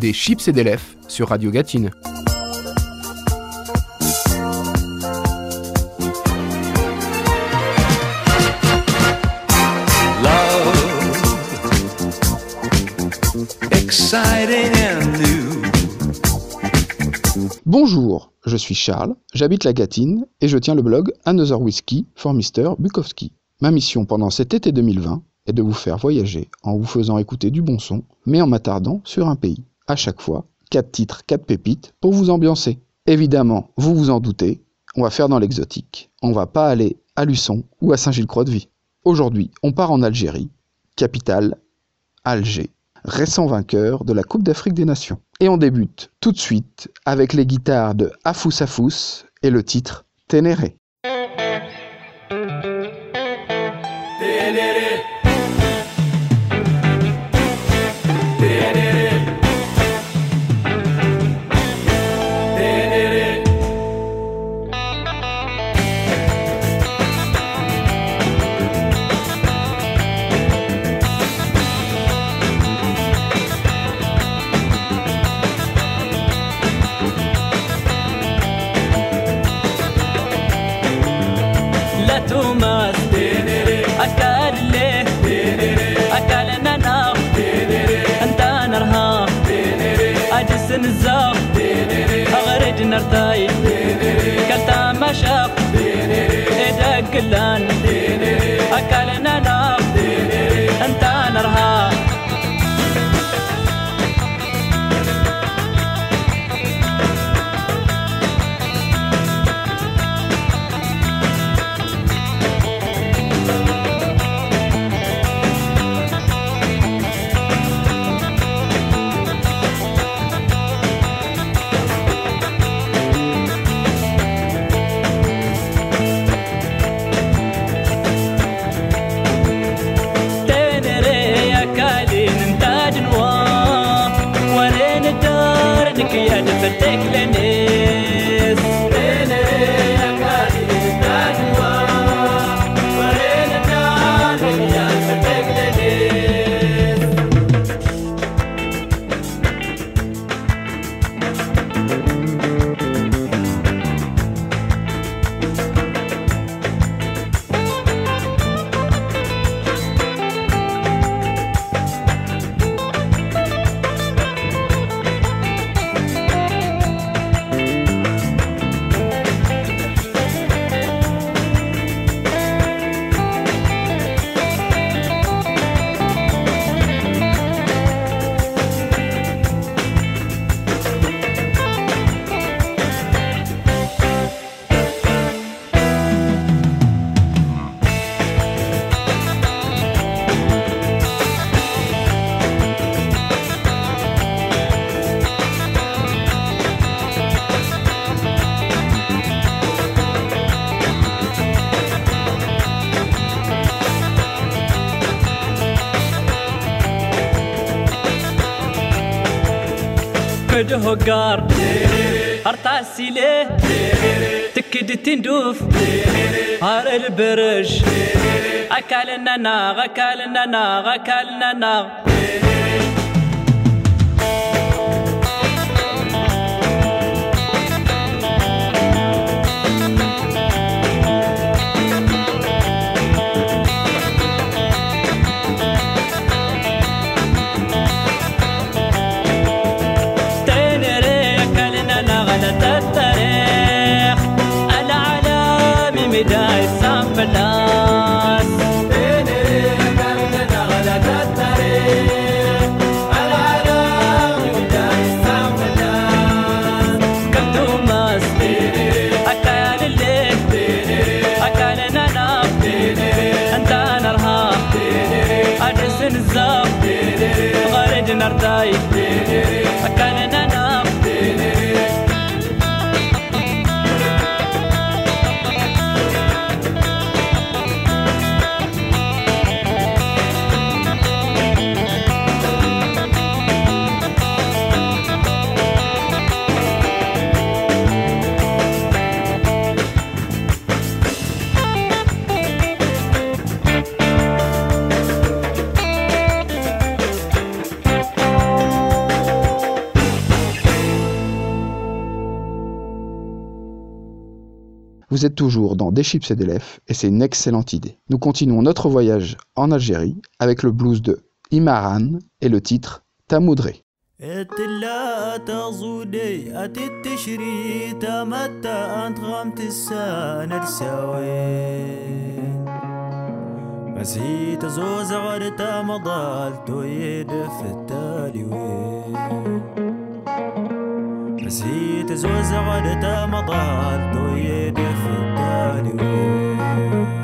des chips et des lèvres sur Radio Gatine. Bonjour, je suis Charles, j'habite la Gatine et je tiens le blog Another Whiskey for Mr. Bukowski. Ma mission pendant cet été 2020 est de vous faire voyager en vous faisant écouter du bon son, mais en m'attardant sur un pays. À chaque fois, 4 titres, 4 pépites pour vous ambiancer. Évidemment, vous vous en doutez, on va faire dans l'exotique. On va pas aller à Luçon ou à Saint-Gilles-Croix-de-Vie. Aujourd'hui, on part en Algérie, capitale Alger, récent vainqueur de la Coupe d'Afrique des Nations. Et on débute tout de suite avec les guitares de Afous Afous et le titre Ténéré. نزاف. أغرج نرتاي. the declination. هقار هرطع السيلة تكد تندوف. هار البرج. أكلنا ناغ أكلنا ناغ أكلنا ناغ Vous êtes toujours dans Des chips et des lèvres et c'est une excellente idée. Nous continuons notre voyage en Algérie avec le blues de Imaran et le titre Tamoudré. نسيت زوز غرتا مضال تويد في التالي وين نسيت زوز غدت مطال طيد خداني وين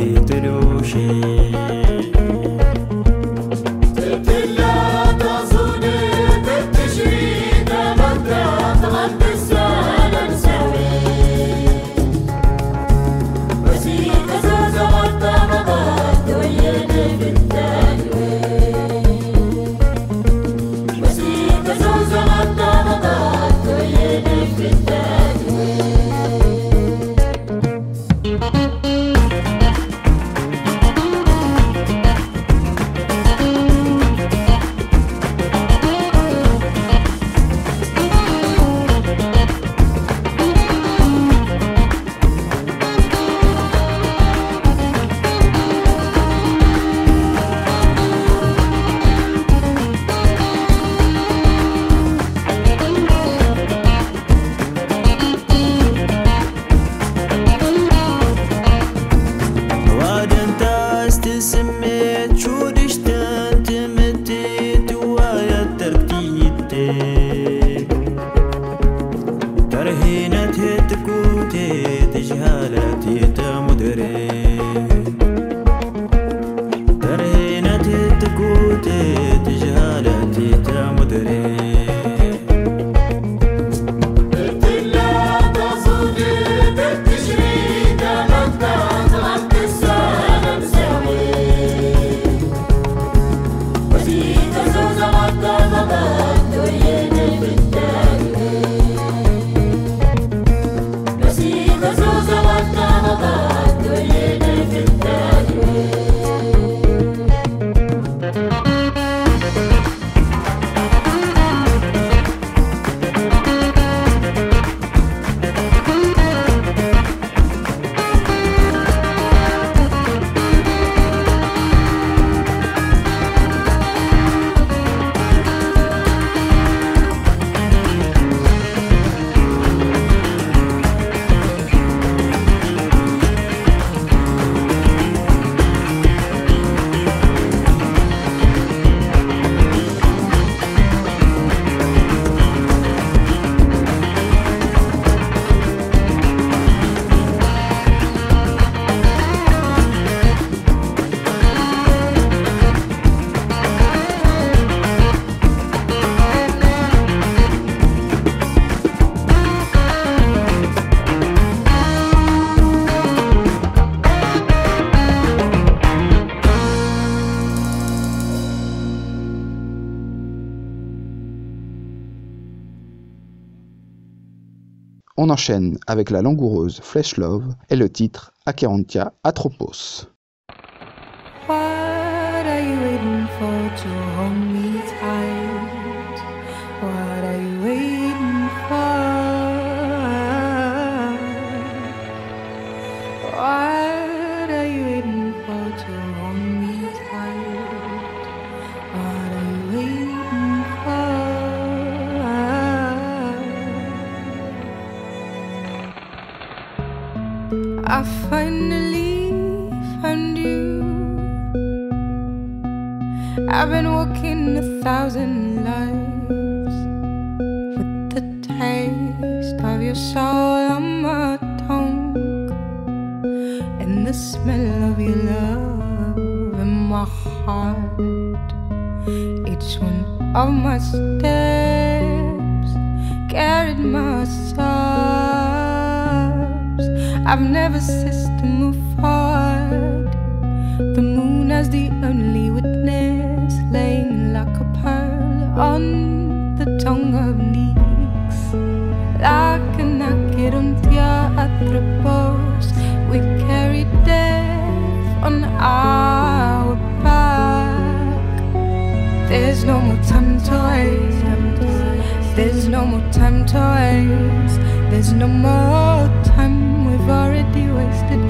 Вітерюші On enchaîne avec la langoureuse Flesh Love et le titre Acherontia Atropos. I finally found you. I've been walking a thousand lives with the taste of your soul on my tongue, and the smell of your love in my heart. Each one of my steps carried my sobs. I've never ceased to move forward. The moon as the only witness, laying like a pearl on the tongue of Nyx. Like a naked on theatropos, we carry death on our back. There's no more time to waste. There's no more time to waste. There's no more time. We've already wasted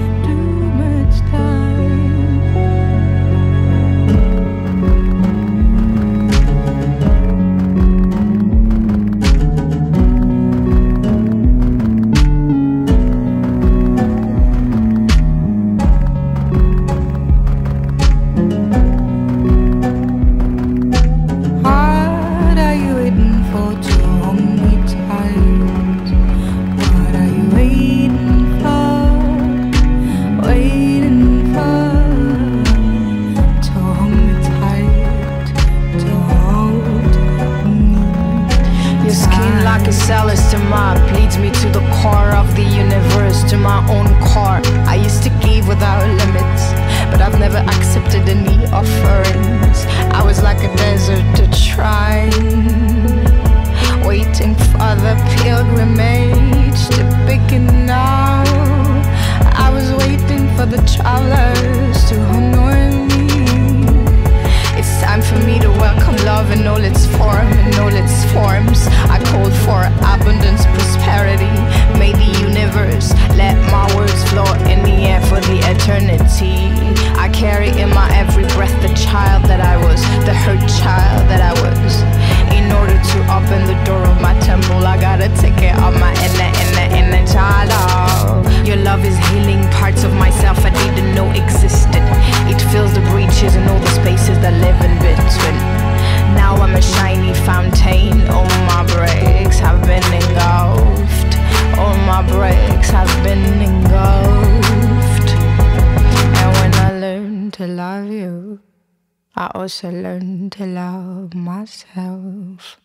I also learn to love myself.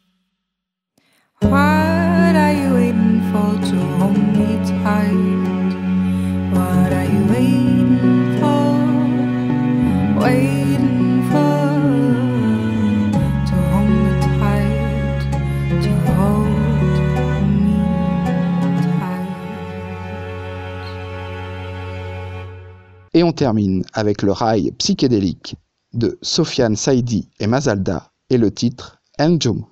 What are you waiting for to hold me tight? What are you waiting for? Waiting for to hold me tight, to hold me tight? Et on termine avec le rail psychédélique de Sofiane Saidi et Mazalda et le titre Njoum.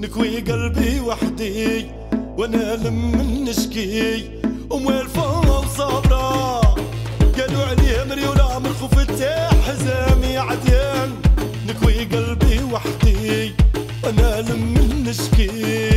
نكوي قلبي وحدي. وأنا لم نشكي. اموال فوق قالوا عليها مريولة من خوف حزام skin.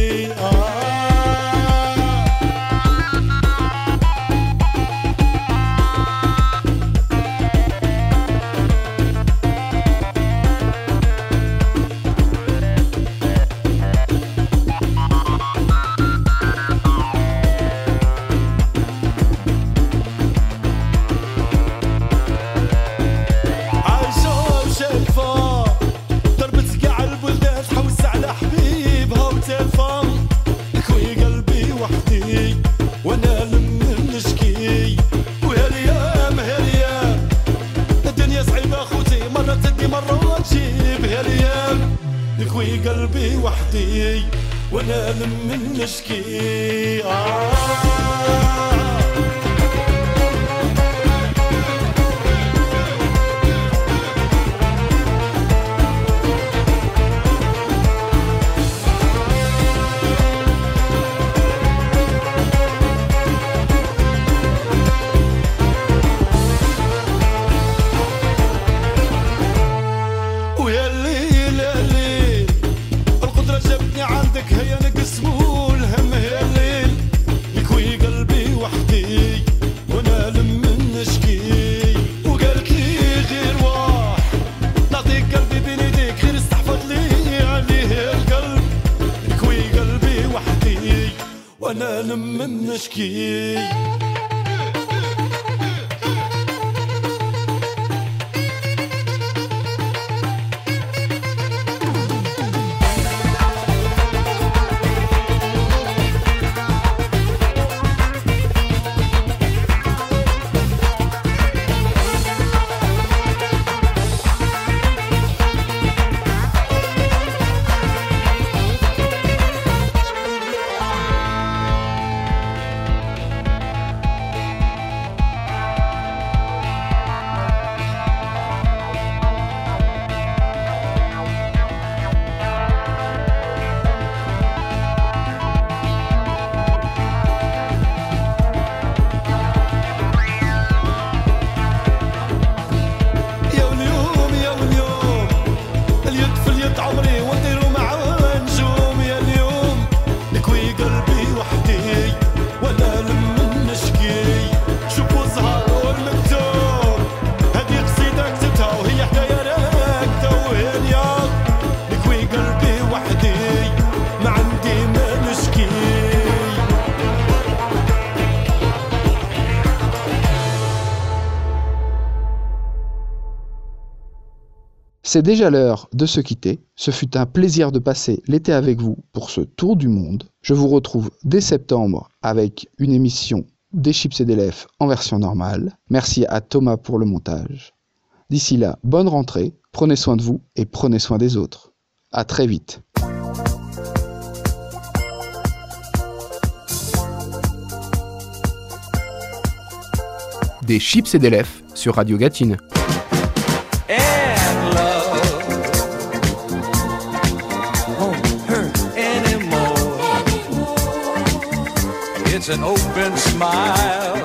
نم نشكي. C'est déjà l'heure de se quitter. Ce fut un plaisir de passer l'été avec vous pour ce tour du monde. Je vous retrouve dès septembre avec une émission des chips et des lèvres en version normale. Merci à Thomas pour le montage. D'ici là, bonne rentrée, prenez soin de vous et prenez soin des autres. À très vite. Des chips et des lèvres sur Radio Gatine. An open smile